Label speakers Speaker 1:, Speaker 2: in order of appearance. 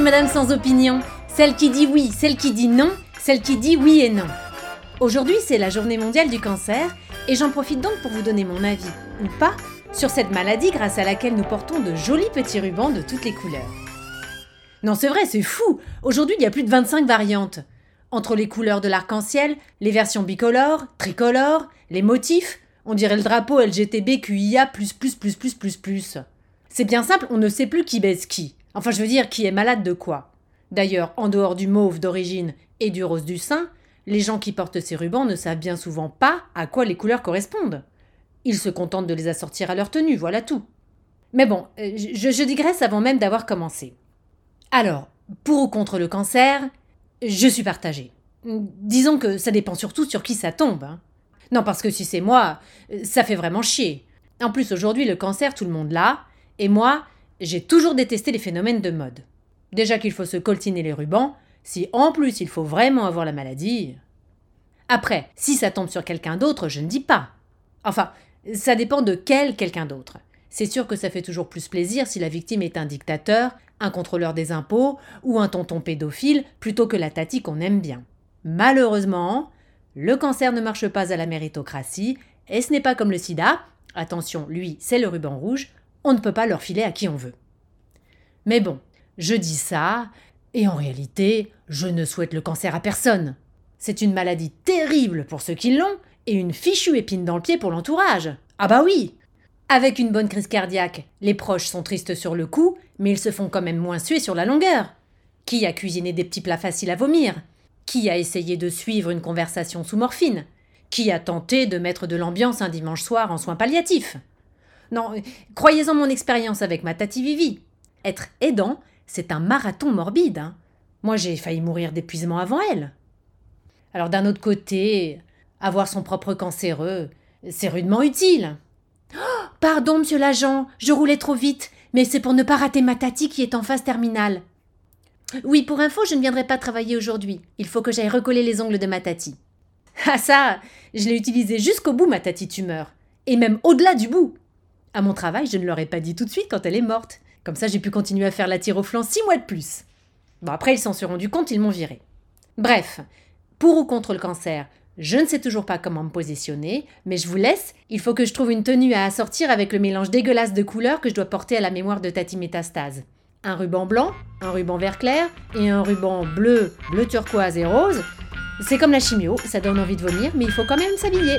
Speaker 1: Madame sans opinion, celle qui dit oui, celle qui dit non, celle qui dit oui et non. Aujourd'hui, c'est la journée mondiale du cancer et j'en profite donc pour vous donner mon avis, ou pas, sur cette maladie grâce à laquelle nous portons de jolis petits rubans de toutes les couleurs. Non, c'est vrai, c'est fou Aujourd'hui, il y a plus de 25 variantes. Entre les couleurs de l'arc-en-ciel, les versions bicolores, tricolores, les motifs, on dirait le drapeau LGTBQIA. C'est bien simple, on ne sait plus qui baise qui. Enfin, je veux dire, qui est malade de quoi? D'ailleurs, en dehors du mauve d'origine et du rose du sein, les gens qui portent ces rubans ne savent bien souvent pas à quoi les couleurs correspondent. Ils se contentent de les assortir à leur tenue, voilà tout. Mais bon, euh, je, digresse avant même d'avoir commencé. Alors, pour ou contre le cancer, je suis partagée. Disons que ça dépend surtout sur qui ça tombe. Hein. Non, parce que si c'est moi, ça fait vraiment chier. En plus, aujourd'hui, le cancer, tout le monde l'a, et moi, j'ai toujours détesté les phénomènes de mode. Déjà qu'il faut se coltiner les rubans, si en plus il faut vraiment avoir la maladie. Après, si ça tombe sur quelqu'un d'autre, je ne dis pas. Enfin, ça dépend de quel quelqu'un d'autre. C'est sûr que ça fait toujours plus plaisir si la victime est un dictateur, un contrôleur des impôts ou un tonton pédophile plutôt que la tati qu'on aime bien. Malheureusement, le cancer ne marche pas à la méritocratie et ce n'est pas comme le sida. Attention, lui, c'est le ruban rouge. On ne peut pas leur filer à qui on veut. Mais bon, je dis ça, et en réalité, je ne souhaite le cancer à personne. C'est une maladie terrible pour ceux qui l'ont et une fichue épine dans le pied pour l'entourage. Ah bah oui avec une bonne crise cardiaque, les proches sont tristes sur le coup, mais ils se font quand même moins suer sur la longueur. Qui a cuisiné des petits plats faciles à vomir? Qui a essayé de suivre une conversation sous morphine? Qui a tenté de mettre de l'ambiance un dimanche soir en soins palliatifs? Non, croyez-en mon expérience avec ma tati Vivi. Être aidant, c'est un marathon morbide. Hein. Moi, j'ai failli mourir d'épuisement avant elle. Alors d'un autre côté, avoir son propre cancéreux, c'est rudement utile. Pardon, monsieur l'agent, je roulais trop vite, mais c'est pour ne pas rater ma tati qui est en phase terminale. Oui, pour info, je ne viendrai pas travailler aujourd'hui. Il faut que j'aille recoller les ongles de ma tati. Ah ça, je l'ai utilisé jusqu'au bout, ma tati tumeur. Et même au-delà du bout. À mon travail, je ne leur ai pas dit tout de suite quand elle est morte. Comme ça, j'ai pu continuer à faire la tire au flanc six mois de plus. Bon, après, ils s'en sont rendus compte, ils m'ont viré. Bref, pour ou contre le cancer, je ne sais toujours pas comment me positionner, mais je vous laisse. Il faut que je trouve une tenue à assortir avec le mélange dégueulasse de couleurs que je dois porter à la mémoire de Tati Métastase. Un ruban blanc, un ruban vert clair et un ruban bleu, bleu turquoise et rose. C'est comme la chimio, ça donne envie de vomir, mais il faut quand même s'habiller.